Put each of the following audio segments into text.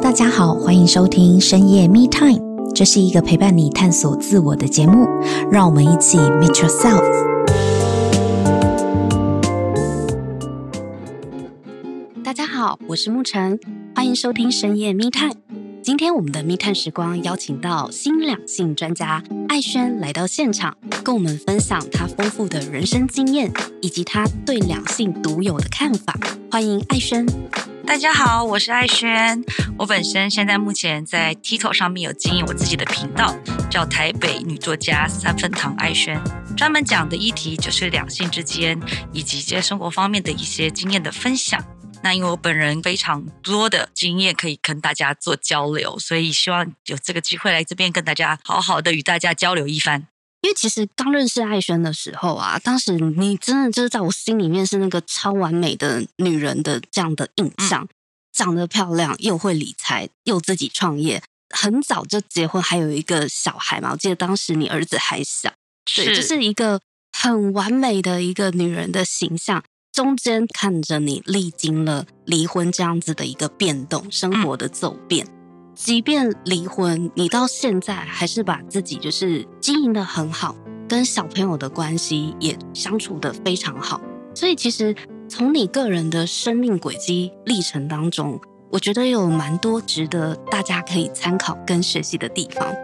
大家好，欢迎收听深夜 Me Time，这是一个陪伴你探索自我的节目，让我们一起 Meet Yourself。大家好，我是沐晨，欢迎收听深夜 Me Time。今天我们的 Me Time 时光邀请到新两性专家艾轩来到现场，跟我们分享她丰富的人生经验以及她对两性独有的看法。欢迎艾轩。大家好，我是艾轩。我本身现在目前在 TikTok 上面有经营我自己的频道，叫台北女作家三分糖艾轩，专门讲的议题就是两性之间以及在生活方面的一些经验的分享。那因为我本人非常多的经验可以跟大家做交流，所以希望有这个机会来这边跟大家好好的与大家交流一番。因为其实刚认识艾轩的时候啊，当时你真的就是在我心里面是那个超完美的女人的这样的印象，嗯、长得漂亮，又会理财，又自己创业，很早就结婚，还有一个小孩嘛。我记得当时你儿子还小，对，是就是一个很完美的一个女人的形象。中间看着你历经了离婚这样子的一个变动，生活的走变。嗯即便离婚，你到现在还是把自己就是经营得很好，跟小朋友的关系也相处得非常好。所以其实从你个人的生命轨迹历程当中，我觉得有蛮多值得大家可以参考跟学习的地方。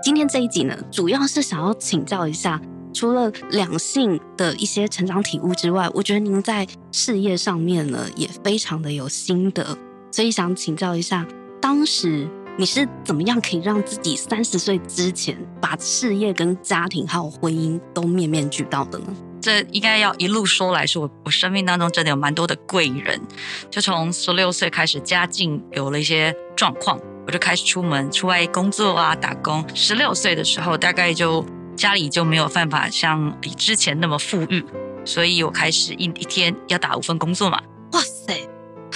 今天这一集呢，主要是想要请教一下，除了两性的一些成长体悟之外，我觉得您在事业上面呢也非常的有心得，所以想请教一下。当时你是怎么样可以让自己三十岁之前把事业跟家庭还有婚姻都面面俱到的呢？这应该要一路说来说，我我生命当中真的有蛮多的贵人。就从十六岁开始，家境有了一些状况，我就开始出门出外工作啊，打工。十六岁的时候，大概就家里就没有办法像比之前那么富裕，所以我开始一一天要打五份工作嘛。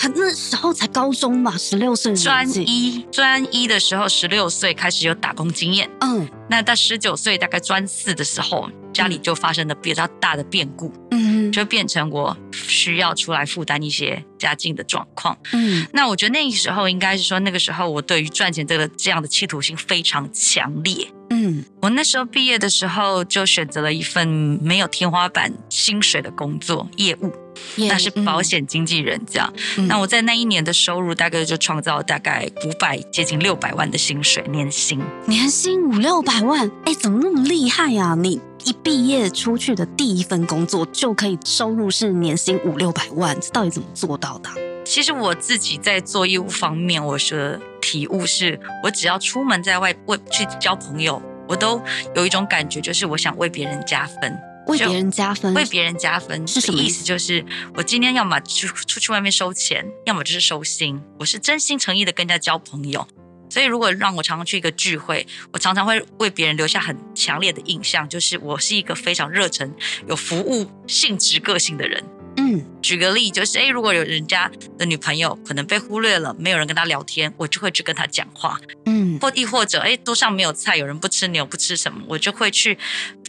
哇塞！很那时候才高中嘛，十六岁专一专一的时候，十六岁开始有打工经验。嗯，那到十九岁大概专四的时候，家里就发生了比较大的变故。嗯，就变成我需要出来负担一些家境的状况。嗯，那我觉得那个时候应该是说，那个时候我对于赚钱这个这样的企图心非常强烈。嗯，我那时候毕业的时候就选择了一份没有天花板薪水的工作，业务。那是保险经纪人这样，嗯、那我在那一年的收入大概就创造大概五百接近六百万的薪水年薪，年薪五六百万，哎，怎么那么厉害呀、啊？你一毕业出去的第一份工作就可以收入是年薪五六百万，这到底怎么做到的？其实我自己在做业务方面，我的体悟是，我只要出门在外为去交朋友，我都有一种感觉，就是我想为别人加分。为别人加分，为别人加分是什么意思？就是我今天要么出出去外面收钱，要么就是收心。我是真心诚意的跟人家交朋友，所以如果让我常常去一个聚会，我常常会为别人留下很强烈的印象，就是我是一个非常热忱、有服务性质个性的人。嗯，举个例，就是诶，如果有人家的女朋友可能被忽略了，没有人跟他聊天，我就会去跟他讲话。嗯，或亦或者，诶，桌上没有菜，有人不吃牛不吃什么，我就会去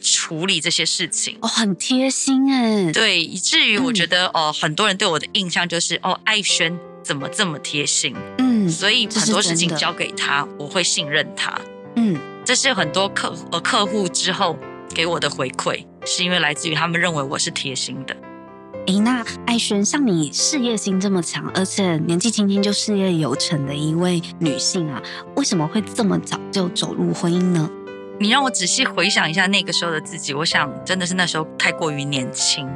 处理这些事情。哦，很贴心哎。对，以至于我觉得，嗯、哦，很多人对我的印象就是，哦，艾轩怎么这么贴心？嗯，所以很多事情交给他，我会信任他。嗯，这是很多客呃客户之后给我的回馈，是因为来自于他们认为我是贴心的。诶，那艾轩，像你事业心这么强，而且年纪轻轻就事业有成的一位女性啊，为什么会这么早就走入婚姻呢？你让我仔细回想一下那个时候的自己，我想真的是那时候太过于年轻，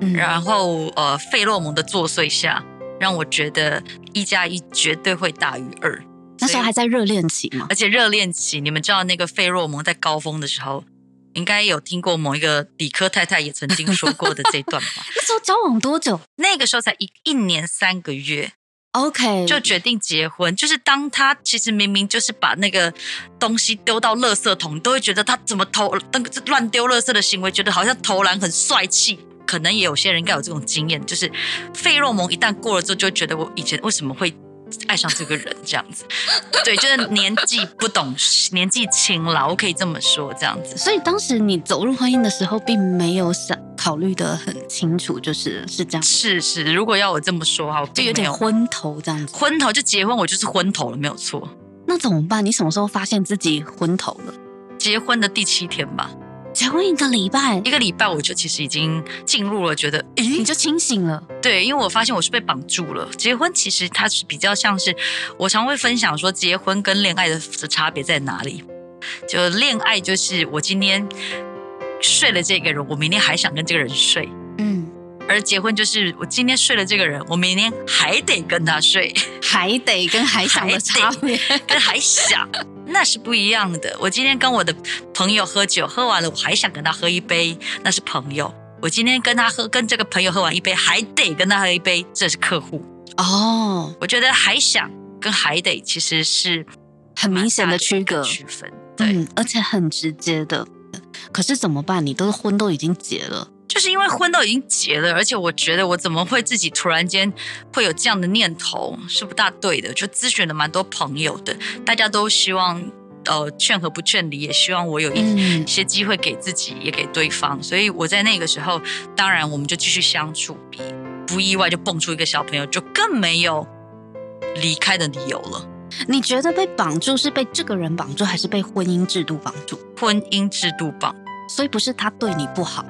嗯，然后呃，费洛蒙的作祟下，让我觉得一加一绝对会大于二。那时候还在热恋期嘛？而且热恋期，你们知道那个费洛蒙在高峰的时候。应该有听过某一个理科太太也曾经说过的这段吧？那时候交往多久？那个时候才一一年三个月，OK，就决定结婚。就是当他其实明明就是把那个东西丢到垃圾桶，都会觉得他怎么投那个乱丢垃圾的行为，觉得好像投篮很帅气。可能也有些人应该有这种经验，就是费洛蒙一旦过了之后，就觉得我以前为什么会爱上这个人 这样子。对，就是年纪不懂，年纪轻了，我可以这么说这样子。所以当时你走入婚姻的时候，并没有想考虑得很清楚，就是是这样。是是，如果要我这么说哈，就有点昏头这样子。昏头就结婚，我就是昏头了，没有错。那怎么办？你什么时候发现自己昏头了？结婚的第七天吧。结婚一个礼拜，一个礼拜我就其实已经进入了，觉得，咦，你就清醒了。对，因为我发现我是被绑住了。结婚其实它是比较像是，我常会分享说，结婚跟恋爱的差别在哪里？就恋爱就是我今天睡了这个人，我明天还想跟这个人睡。嗯，而结婚就是我今天睡了这个人，我明天还得跟他睡，还得跟还想的差别，跟还想。那是不一样的。我今天跟我的朋友喝酒，喝完了我还想跟他喝一杯，那是朋友。我今天跟他喝，跟这个朋友喝完一杯，还得跟他喝一杯，这是客户。哦，我觉得还想跟还得其实是很明显的区隔区分，对，嗯，而且很直接的。可是怎么办？你都婚都已经结了。就是因为婚都已经结了，而且我觉得我怎么会自己突然间会有这样的念头是不大对的。就咨询了蛮多朋友的，大家都希望呃劝和不劝离，也希望我有一些机会给自己也给对方。所以我在那个时候，当然我们就继续相处，不意外就蹦出一个小朋友，就更没有离开的理由了。你觉得被绑住是被这个人绑住，还是被婚姻制度绑住？婚姻制度绑，所以不是他对你不好。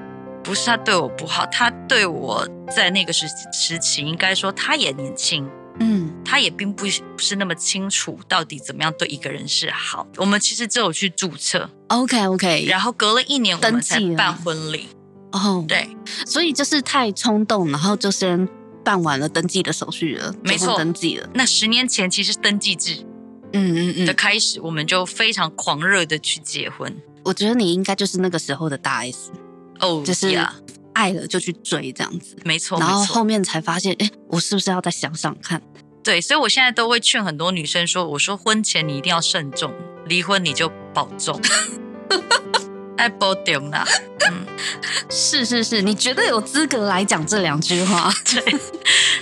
不是他对我不好，他对我在那个时时期，应该说他也年轻，嗯，他也并不不是那么清楚到底怎么样对一个人是好。我们其实只有去注册，OK OK，然后隔了一年我们才办婚礼，哦，对，所以就是太冲动，然后就先办完了登记的手续了，没错，登记了。那十年前其实登记制，嗯嗯嗯的开始，我们就非常狂热的去结婚。我觉得你应该就是那个时候的大 S。哦，oh, 就是爱了就去追这样子，没错。然后后面才发现，哎，我是不是要再想想看？对，所以我现在都会劝很多女生说：“我说婚前你一定要慎重，离婚你就保重。”爱保重啦。嗯，是是是，你绝对有资格来讲这两句话。对，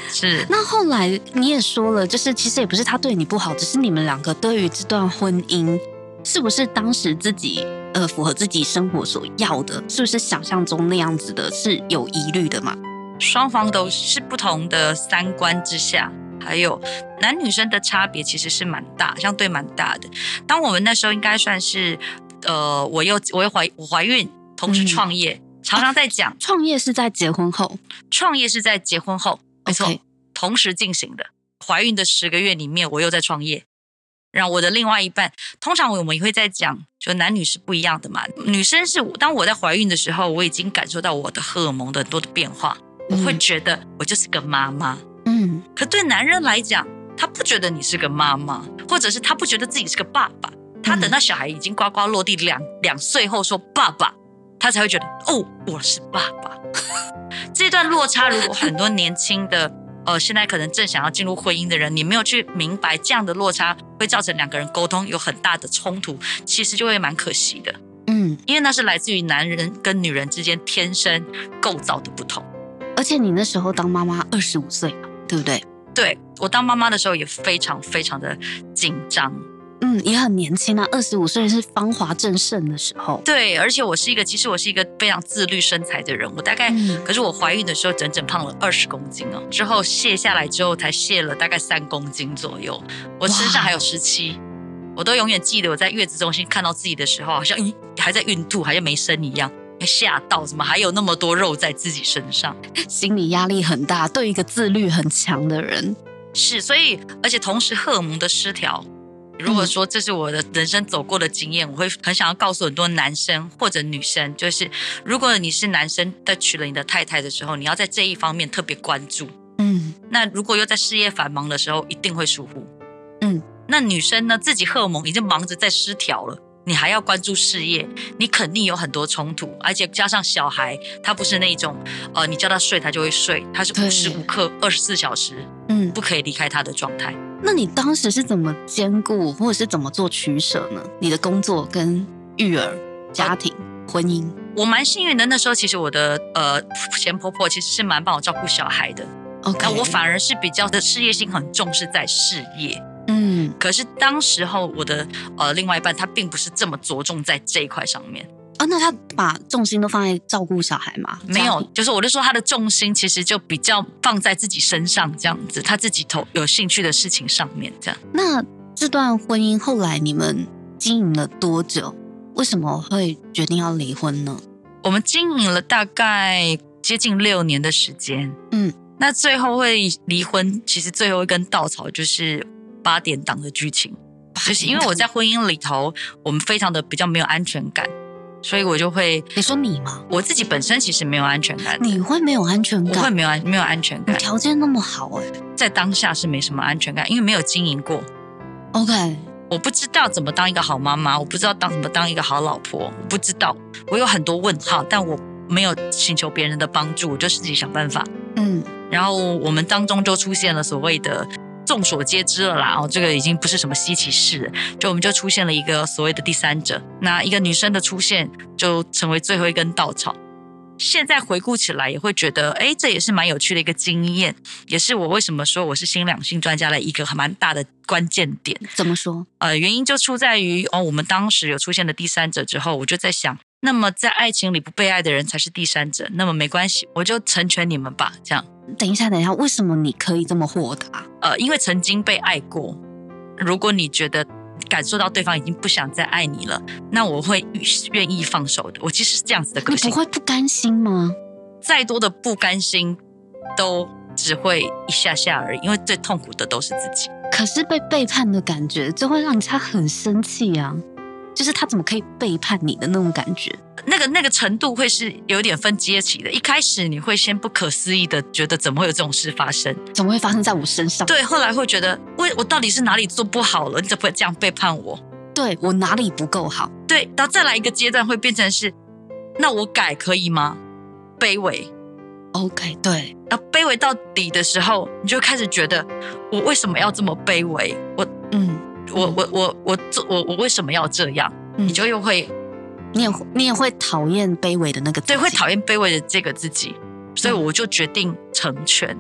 是。那后来你也说了，就是其实也不是他对你不好，只是你们两个对于这段婚姻，是不是当时自己？呃，符合自己生活所要的，是不是想象中那样子的，是有疑虑的嘛？双方都是不同的三观之下，还有男女生的差别其实是蛮大，相对蛮大的。当我们那时候应该算是，呃，我又我又怀我怀孕，同时创业，嗯、常常在讲，创业是在结婚后，创业是在结婚后，没错同时进行的。怀孕的十个月里面，我又在创业。让我的另外一半，通常我们也会在讲，就男女是不一样的嘛。女生是当我在怀孕的时候，我已经感受到我的荷尔蒙的很多的变化，我会觉得我就是个妈妈。嗯，可对男人来讲，他不觉得你是个妈妈，或者是他不觉得自己是个爸爸。他等到小孩已经呱呱落地两两岁后说爸爸，他才会觉得哦，我是爸爸。这段落差，如果很多年轻的。呃，现在可能正想要进入婚姻的人，你没有去明白这样的落差会造成两个人沟通有很大的冲突，其实就会蛮可惜的。嗯，因为那是来自于男人跟女人之间天生构造的不同。而且你那时候当妈妈二十五岁，对不对？对，我当妈妈的时候也非常非常的紧张。嗯，也很年轻啊，二十五岁是芳华正盛的时候。对，而且我是一个，其实我是一个非常自律身材的人。我大概，嗯、可是我怀孕的时候整整胖了二十公斤哦，之后卸下来之后才卸了大概三公斤左右。我身上还有十七，我都永远记得我在月子中心看到自己的时候，好像咦还在孕吐，好像没生一样，吓到，怎么还有那么多肉在自己身上？心理压力很大，对一个自律很强的人是，所以而且同时荷尔蒙的失调。如果说这是我的人生走过的经验，我会很想要告诉很多男生或者女生，就是如果你是男生在娶了你的太太的时候，你要在这一方面特别关注。嗯，那如果又在事业繁忙的时候，一定会疏忽。嗯，那女生呢，自己荷尔蒙已经忙着在失调了，你还要关注事业，你肯定有很多冲突，而且加上小孩，他不是那种呃，你叫他睡他就会睡，他是无时无刻二十四小时，嗯，不可以离开他的状态。那你当时是怎么兼顾，或者是怎么做取舍呢？你的工作跟育儿、家庭、哦、婚姻，我蛮幸运的。那时候其实我的呃前婆婆其实是蛮帮我照顾小孩的那我反而是比较的事业心很重视在事业。嗯，可是当时候我的呃另外一半他并不是这么着重在这一块上面。啊，那他把重心都放在照顾小孩吗？没有，就是我就说他的重心其实就比较放在自己身上这样子，他自己投有兴趣的事情上面这样。那这段婚姻后来你们经营了多久？为什么会决定要离婚呢？我们经营了大概接近六年的时间。嗯，那最后会离婚，其实最后一根稻草就是八点档的剧情，就是因为我在婚姻里头，我们非常的比较没有安全感。所以我就会，你说你吗？我自己本身其实没有安全感。你会没有安全感？我会没有安没有安全感。条件那么好哎，在当下是没什么安全感，因为没有经营过。OK，我不知道怎么当一个好妈妈，我不知道当怎么当一个好老婆，我不知道，我有很多问号，但我没有请求别人的帮助，我就自己想办法。嗯，然后我们当中就出现了所谓的。众所皆知了啦，哦，这个已经不是什么稀奇事了，就我们就出现了一个所谓的第三者，那一个女生的出现就成为最后一根稻草。现在回顾起来也会觉得，哎，这也是蛮有趣的一个经验，也是我为什么说我是新两性专家的一个蛮大的关键点。怎么说？呃，原因就出在于哦，我们当时有出现了第三者之后，我就在想，那么在爱情里不被爱的人才是第三者，那么没关系，我就成全你们吧，这样。等一下，等一下，为什么你可以这么豁达？呃，因为曾经被爱过。如果你觉得感受到对方已经不想再爱你了，那我会愿意放手的。我其实是这样子的个性。你不会不甘心吗？再多的不甘心，都只会一下下而已。因为最痛苦的都是自己。可是被背叛的感觉，就会让你他很生气啊。就是他怎么可以背叛你的那种感觉？那个那个程度会是有点分阶级的。一开始你会先不可思议的觉得怎么会有这种事发生？怎么会发生在我身上？对，后来会觉得为我到底是哪里做不好了？你怎么会这样背叛我？对，我哪里不够好？对，然后再来一个阶段会变成是，那我改可以吗？卑微，OK，对。然后卑微到底的时候，你就开始觉得我为什么要这么卑微？我嗯。我我我我做我我为什么要这样？嗯、你就又会，你也你也会讨厌卑微的那个自己，对，会讨厌卑微的这个自己，所以我就决定成全。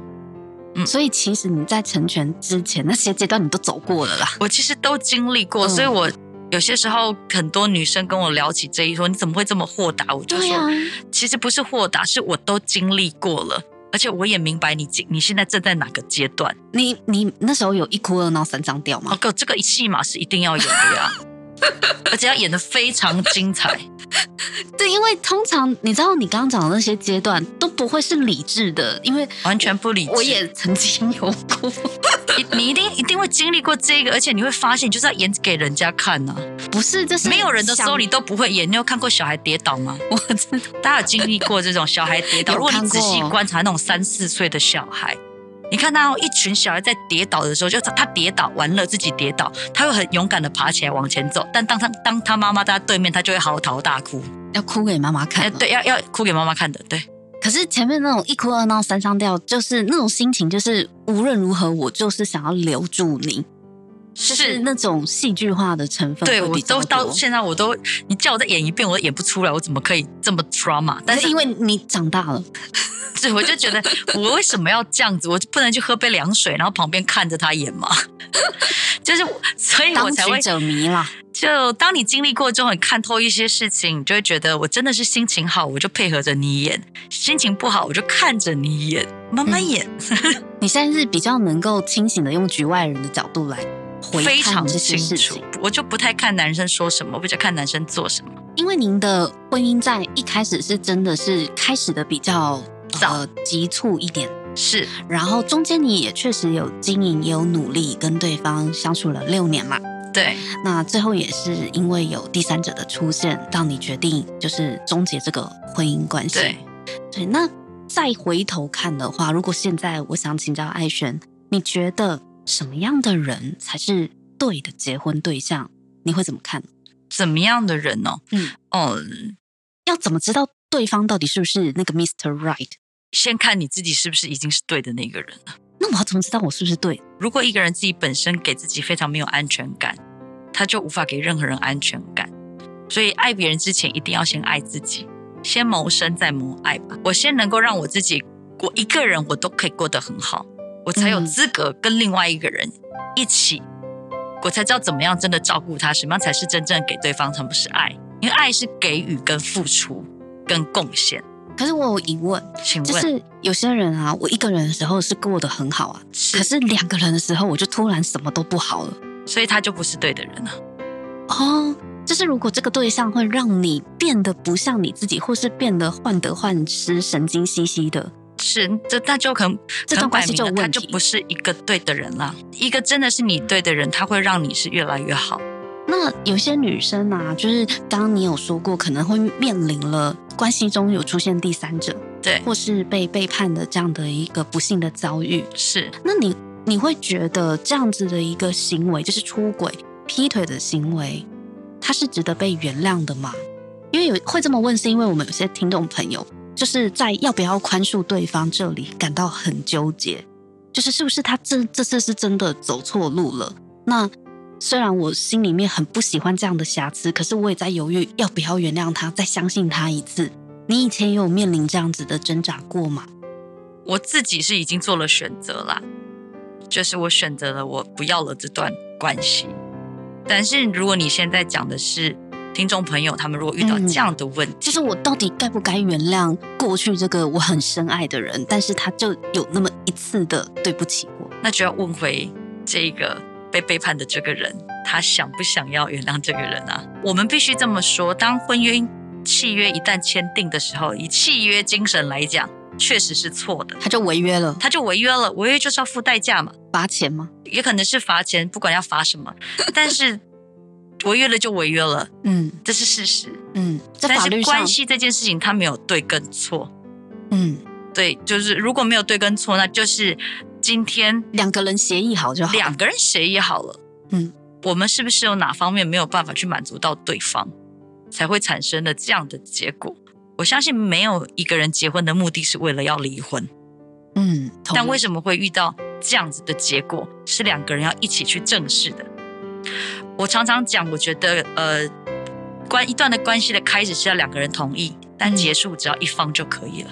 嗯，所以其实你在成全之前那些阶段你都走过了啦。我其实都经历过，嗯、所以我有些时候很多女生跟我聊起这一说，你怎么会这么豁达？我就说，啊、其实不是豁达，是我都经历过了。而且我也明白你你现在正在哪个阶段？你你那时候有一哭二闹三上吊吗？哦哥，这个戏码是一定要有的呀，而且要演得非常精彩。对，因为通常你知道，你刚刚讲的那些阶段都不会是理智的，因为完全不理智。我也曾经有过，你你一定一定会经历过这个，而且你会发现，就是要演给人家看呢、啊。不是，就是没有人的时候你都不会演。你有看过小孩跌倒吗？我知道，大家有经历过这种小孩跌倒。如果你仔细观察那种三四岁的小孩。你看到一群小孩在跌倒的时候，就他跌倒完了，自己跌倒，他会很勇敢的爬起来往前走。但当他当他妈妈在他对面，他就会嚎啕大哭，要哭给妈妈看。对，要要哭给妈妈看的。对。可是前面那种一哭二闹三上吊，就是那种心情，就是无论如何，我就是想要留住你，是，是那种戏剧化的成分。对，我都到现在，我都你叫我再演一遍，我都演不出来，我怎么可以这么 drama？但是因为你长大了。对，我就觉得 我为什么要这样子？我不能去喝杯凉水，然后旁边看着他演吗？就是，所以我才会者迷了。就当你经历过之后，你看透一些事情，你就会觉得我真的是心情好，我就配合着你演；心情不好，我就看着你演，慢慢演。嗯、你现在是比较能够清醒的用局外人的角度来回看这些事情。我就不太看男生说什么，我比较看男生做什么。因为您的婚姻在一开始是真的是开始的比较。呃，急促一点是，然后中间你也确实有经营，也有努力跟对方相处了六年嘛。对，那最后也是因为有第三者的出现，让你决定就是终结这个婚姻关系。对，对。那再回头看的话，如果现在我想请教艾璇，你觉得什么样的人才是对的结婚对象？你会怎么看？怎么样的人呢？嗯，哦，要怎么知道对方到底是不是那个 Mr. Right？先看你自己是不是已经是对的那个人了。那我要怎么知道我是不是对？如果一个人自己本身给自己非常没有安全感，他就无法给任何人安全感。所以爱别人之前，一定要先爱自己，先谋生再谋爱吧。我先能够让我自己我一个人我都可以过得很好，我才有资格跟另外一个人一起，我才知道怎么样真的照顾他，什么样才是真正给对方，才不是爱。因为爱是给予、跟付出、跟贡献。可是我有疑问，请问，就是有些人啊，我一个人的时候是过得很好啊，是，可是两个人的时候，我就突然什么都不好了，所以他就不是对的人了。哦。就是如果这个对象会让你变得不像你自己，或是变得患得患失、神经兮兮的，是这那就可能这段关系就他就不是一个对的人了。一个真的是你对的人，他会让你是越来越好。那有些女生啊，就是刚刚你有说过，可能会面临了关系中有出现第三者，对，或是被背叛的这样的一个不幸的遭遇。是，那你你会觉得这样子的一个行为，就是出轨、劈腿的行为？它是值得被原谅的吗？因为有会这么问，是因为我们有些听众朋友就是在要不要宽恕对方这里感到很纠结，就是是不是他这这次是真的走错路了？那虽然我心里面很不喜欢这样的瑕疵，可是我也在犹豫要不要原谅他，再相信他一次。你以前有面临这样子的挣扎过吗？我自己是已经做了选择啦，就是我选择了我不要了这段关系。但是，如果你现在讲的是听众朋友，他们如果遇到这样的问题，嗯，就是我到底该不该原谅过去这个我很深爱的人？但是他就有那么一次的对不起我，那就要问回这个被背叛的这个人，他想不想要原谅这个人啊？我们必须这么说：当婚姻契约一旦签订的时候，以契约精神来讲，确实是错的，他就违约了，他就违约了，违约就是要付代价嘛，罚钱吗？也可能是罚钱，不管要罚什么，但是违约了就违约了，嗯，这是事实，嗯，在法律上，但是关系这件事情，他没有对跟错，嗯，对，就是如果没有对跟错，那就是今天两个人协议好就好，两个人协议好了，嗯，我们是不是有哪方面没有办法去满足到对方，才会产生了这样的结果？我相信没有一个人结婚的目的是为了要离婚，嗯，但为什么会遇到这样子的结果？是两个人要一起去正视的。我常常讲，我觉得呃，关一段的关系的开始是要两个人同意，但结束只要一方就可以了。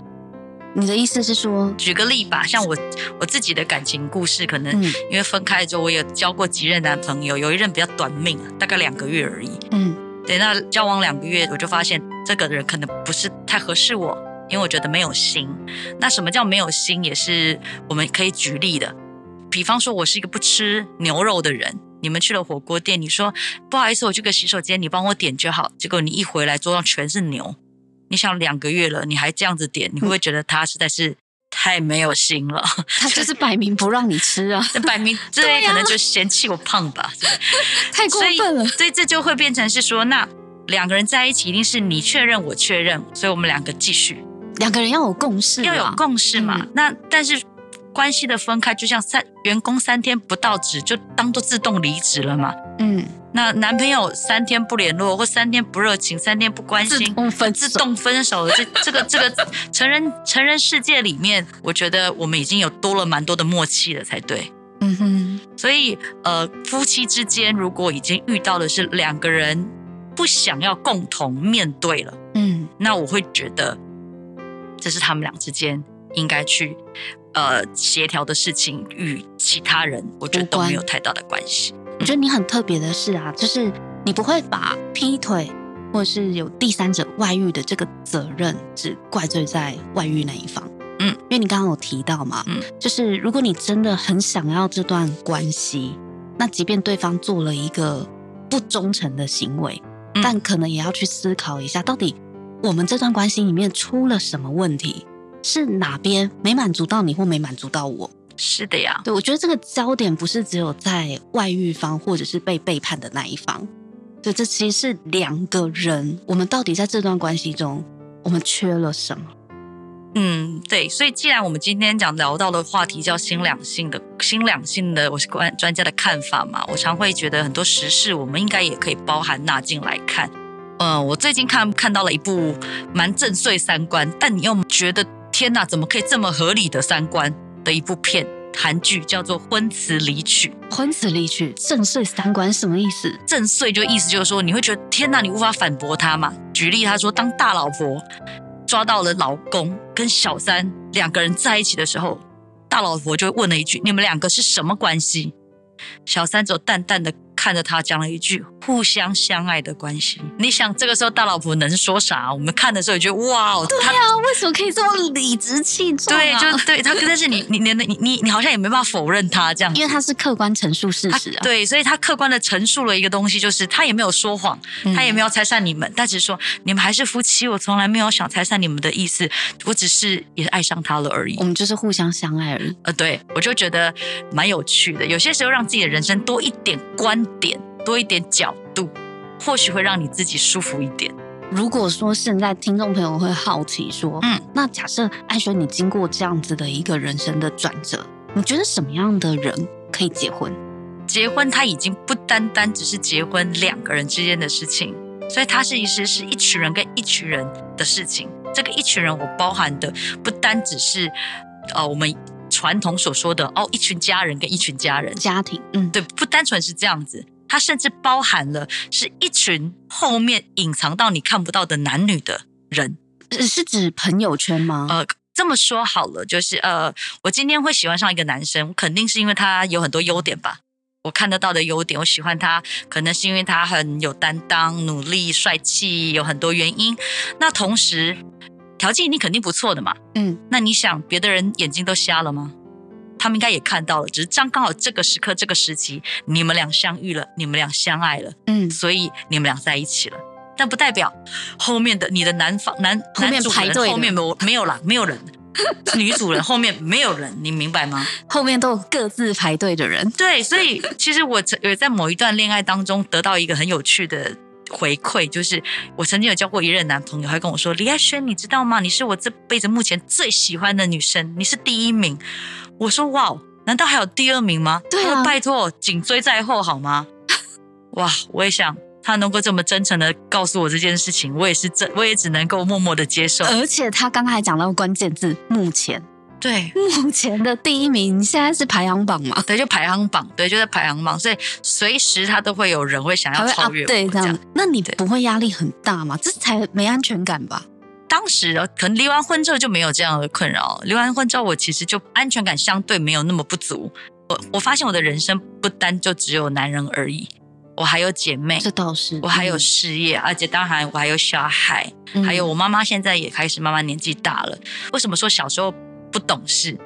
你的意思是说，举个例吧，像我我自己的感情故事，可能因为分开之后，我有交过几任男朋友，有一任比较短命，大概两个月而已，嗯。对，那交往两个月，我就发现这个人可能不是太合适我，因为我觉得没有心。那什么叫没有心？也是我们可以举例的。比方说，我是一个不吃牛肉的人，你们去了火锅店，你说不好意思，我去个洗手间，你帮我点就好。结果你一回来，桌上全是牛。你想两个月了，你还这样子点，你会不会觉得他实在是？太没有心了，他就是摆明不让你吃啊！摆明 这可能就嫌弃我胖吧，对 太过分了。所以这就会变成是说，那两个人在一起一定是你确认我确认，所以我们两个继续。两个人要有共识，要有共识嘛。嗯、那但是关系的分开，就像三员工三天不到职就当做自动离职了嘛。嗯。那男朋友三天不联络，或三天不热情，三天不关心，自动分自动分手了。这这个这个成人成人世界里面，我觉得我们已经有多了蛮多的默契了才对。嗯哼。所以呃，夫妻之间如果已经遇到的是两个人不想要共同面对了，嗯，那我会觉得这是他们俩之间应该去呃协调的事情，与其他人我觉得都没有太大的关系。我觉得你很特别的是啊，就是你不会把劈腿或者是有第三者外遇的这个责任只怪罪在外遇那一方。嗯，因为你刚刚有提到嘛，嗯，就是如果你真的很想要这段关系，那即便对方做了一个不忠诚的行为，嗯，但可能也要去思考一下，到底我们这段关系里面出了什么问题，是哪边没满足到你或没满足到我。是的呀，对，我觉得这个焦点不是只有在外遇方或者是被背叛的那一方，对，这其实是两个人，我们到底在这段关系中，我们缺了什么？嗯，对，所以既然我们今天讲聊到的话题叫新两性的新两性的，我是观专家的看法嘛，我常会觉得很多时事我们应该也可以包含纳进来看。嗯，我最近看看到了一部蛮震碎三观，但你又觉得天哪，怎么可以这么合理的三观？的一部片韩剧叫做《婚词离曲》，婚词离曲震碎三观什么意思？震碎就意思就是说，你会觉得天哪，你无法反驳他嘛？举例，他说当大老婆抓到了老公跟小三两个人在一起的时候，大老婆就问了一句：“你们两个是什么关系？”小三只淡淡的。看着他讲了一句互相相爱的关系，你想这个时候大老婆能说啥？我们看的时候也觉得哇，对呀、啊，为什么可以这么理直气壮、啊？对，就对他，但是你你你你你你好像也没办法否认他这样，因为他是客观陈述事实啊。对，所以他客观的陈述了一个东西，就是他也没有说谎，他也没有拆散你们，嗯、但只是说你们还是夫妻，我从来没有想拆散你们的意思，我只是也爱上他了而已。我们就是互相相爱而已。呃，对，我就觉得蛮有趣的，有些时候让自己的人生多一点观点。多一点角度，或许会让你自己舒服一点。如果说现在听众朋友会好奇说，嗯，那假设艾雪你经过这样子的一个人生的转折，你觉得什么样的人可以结婚？结婚它已经不单单只是结婚两个人之间的事情，所以它是其实是一群人跟一群人的事情。这个一群人，我包含的不单只是呃我们传统所说的哦一群家人跟一群家人家庭，嗯，对，不单纯是这样子。它甚至包含了是一群后面隐藏到你看不到的男女的人，是指朋友圈吗？呃，这么说好了，就是呃，我今天会喜欢上一个男生，肯定是因为他有很多优点吧。我看得到的优点，我喜欢他，可能是因为他很有担当、努力、帅气，有很多原因。那同时条件你肯定不错的嘛，嗯，那你想别的人眼睛都瞎了吗？他们应该也看到了，只是刚刚好这个时刻、这个时期，你们俩相遇了，你们俩相爱了，嗯，所以你们俩在一起了。但不代表后面的你的男方男后面排队后面没有没有了，没有人，女主人后面没有人，你明白吗？后面都有各自排队的人。对，所以其实我有在某一段恋爱当中得到一个很有趣的回馈，就是我曾经有交过一任男朋友，他跟我说：“李亚轩，你知道吗？你是我这辈子目前最喜欢的女生，你是第一名。”我说哇，难道还有第二名吗？对啊，拜托，紧追在后好吗？哇，我也想他能够这么真诚的告诉我这件事情，我也是真，我也只能够默默的接受。而且他刚才讲到关键字，目前对目前的第一名，你现在是排行榜嘛？对，就排行榜，对，就在排行榜，所以随时他都会有人会想要超越我，对，这样。那你不会压力很大吗？这才没安全感吧？当时可能离完婚之后就没有这样的困扰。离完婚之后，我其实就安全感相对没有那么不足。我我发现我的人生不单就只有男人而已，我还有姐妹，这倒是，我还有事业，而且当然我还有小孩，还有我妈妈现在也开始慢慢年纪大了。为什么说小时候不懂事？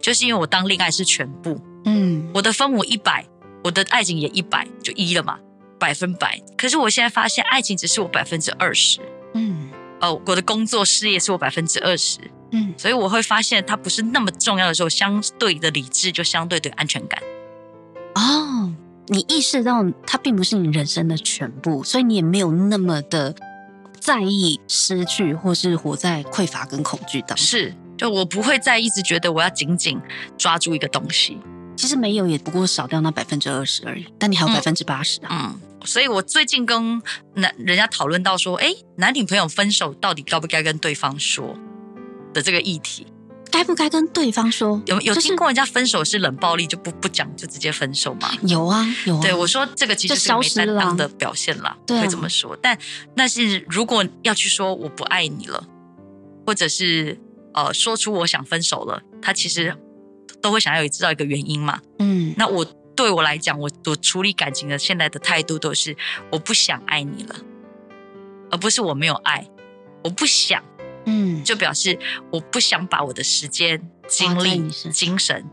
就是因为我当恋爱是全部，嗯，我的分母一百，我的爱情也一百，就一了嘛，百分百。可是我现在发现，爱情只是我百分之二十，嗯。哦，我的工作事业是我百分之二十，嗯，所以我会发现它不是那么重要的时候，相对的理智就相对的安全感。哦，你意识到它并不是你人生的全部，所以你也没有那么的在意失去，或是活在匮乏跟恐惧当中。是，就我不会再一直觉得我要紧紧抓住一个东西。其实没有，也不过少掉那百分之二十而已，但你还有百分之八十啊。嗯。嗯所以，我最近跟男人家讨论到说，哎，男女朋友分手到底该不该跟对方说的这个议题，该不该跟对方说？有有听过人家分手是冷暴力就不不讲就直接分手吗？有啊，有啊。对，我说这个其实是没担当的表现啦，对，会这么说。但但是如果要去说我不爱你了，或者是呃说出我想分手了，他其实都会想要知道一个原因嘛。嗯，那我。对我来讲，我我处理感情的现在的态度都是我不想爱你了，而不是我没有爱，我不想，嗯，就表示我不想把我的时间、精力、精神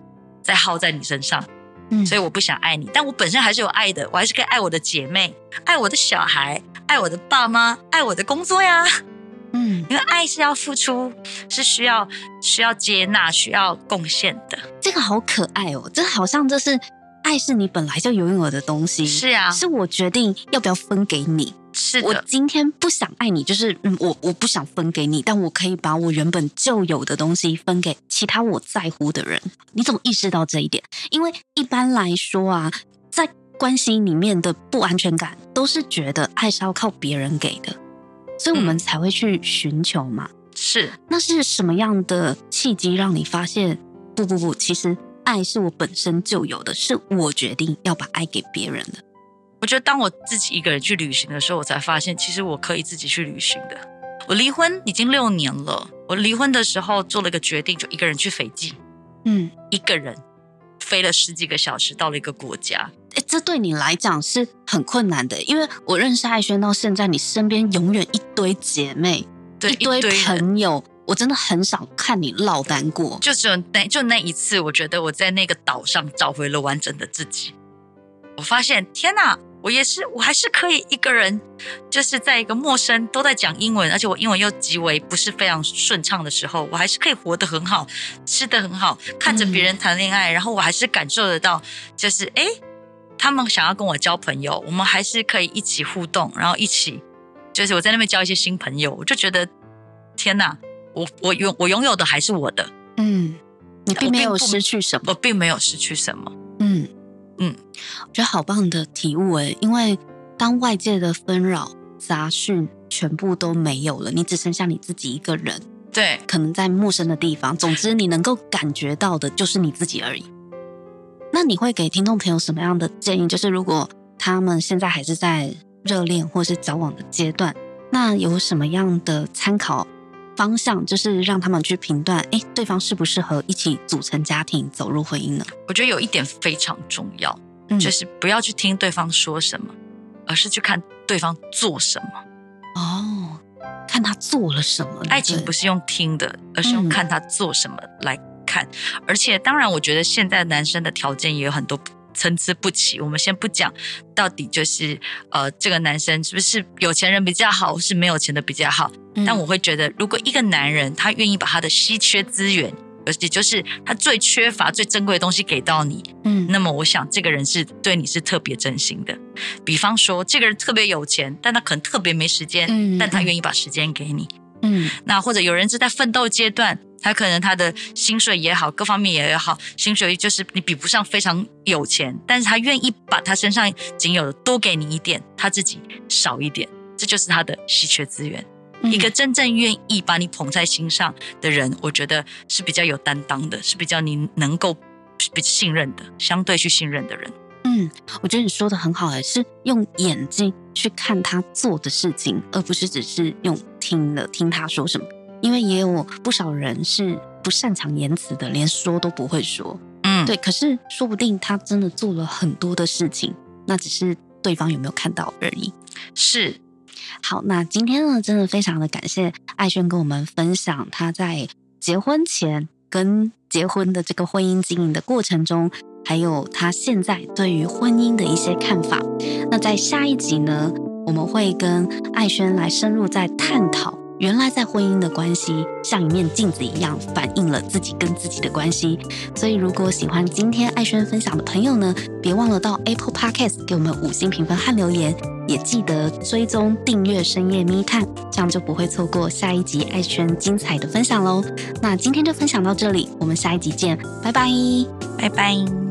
再耗在你身上，嗯，所以我不想爱你，但我本身还是有爱的，我还是可以爱我的姐妹、爱我的小孩、爱我的爸妈、爱我的工作呀，嗯，因为爱是要付出，是需要需要接纳、需要贡献的。这个好可爱哦，这好像这是。爱是你本来就拥有的东西，是啊，是我决定要不要分给你。是的，我今天不想爱你，就是嗯，我我不想分给你，但我可以把我原本就有的东西分给其他我在乎的人。你怎么意识到这一点？因为一般来说啊，在关系里面的不安全感，都是觉得爱是要靠别人给的，所以我们才会去寻求嘛。嗯，是，那是什么样的契机让你发现？不不不，其实。爱是我本身就有的，是我决定要把爱给别人的。我觉得当我自己一个人去旅行的时候，我才发现，其实我可以自己去旅行的。我我离婚已经六年了。我离婚的时候做了一个决定，就一个人去斐济，嗯，一个人飞了十几个小时到了一个国家。哎，这对你来讲是很困难的，因为我认识艾轩到现在，你身边永远一堆姐妹，对，一堆朋友，我真的很少看你落单过。就只有那就那一次，我觉得我在那个岛上找回了完整的自己。我发现，天哪！我也是，我还是可以一个人，就是在一个陌生都在讲英文，而且我英文又极为不是非常顺畅的时候，我还是可以活得很好，吃得很好，看着别人谈恋爱，嗯、然后我还是感受得到，就是哎，他们想要跟我交朋友，我们还是可以一起互动，然后一起，就是我在那边交一些新朋友，我就觉得天哪，我我拥我拥有的还是我的，嗯，你并没有失去什么，我并没有失去什么，嗯。嗯，我觉得好棒的体悟诶，因为当外界的纷扰杂讯全部都没有了，你只剩下你自己一个人，对，可能在陌生的地方，总之你能够感觉到的就是你自己而已。那你会给听众朋友什么样的建议？就是如果他们现在还是在热恋或是交往的阶段，那有什么样的参考方向，就是让他们去评断，哎，对方适不适合一起组成家庭、走入婚姻呢？我觉得有一点非常重要，嗯、就是不要去听对方说什么，而是去看对方做什么。哦，看他做了什么。爱情不是用听的，而是用看他做什么来看。嗯、而且，当然，我觉得现在男生的条件也有很多。参差不齐，我们先不讲，到底就是呃，这个男生是不是有钱人比较好，是没有钱的比较好？嗯、但我会觉得，如果一个男人他愿意把他的稀缺资源，而且就是他最缺乏、最珍贵的东西给到你，嗯，那么我想这个人是对你是特别真心的。比方说，这个人特别有钱，但他可能特别没时间，嗯，但他愿意把时间给你，嗯，那或者有人是在奋斗阶段。他可能他的薪水也好，各方面也好，薪水就是你比不上非常有钱，但是他愿意把他身上仅有的多给你一点，他自己少一点，这就是他的稀缺资源。嗯、一个真正愿意把你捧在心上的人，我觉得是比较有担当的，是比较你能够比信任的，相对去信任的人。嗯，我觉得你说的很好，哎，是用眼睛去看他做的事情，而不是只是用听了听他说什么。因为也有不少人是不擅长言辞的，连说都不会说。嗯，对。可是说不定他真的做了很多的事情，那只是对方有没有看到而已。是。好，那今天呢，真的非常的感谢艾轩跟我们分享他在结婚前跟结婚的这个婚姻经营的过程中，还有他现在对于婚姻的一些看法。那在下一集呢，我们会跟艾轩来深入再探讨。原来在婚姻的关系像一面镜子一样，反映了自己跟自己的关系。所以，如果喜欢今天艾轩分享的朋友呢，别忘了到 Apple Podcast 给我们五星评分和留言，也记得追踪订阅深夜密探，这样就不会错过下一集艾轩精彩的分享喽。那今天就分享到这里，我们下一集见，拜拜，拜拜。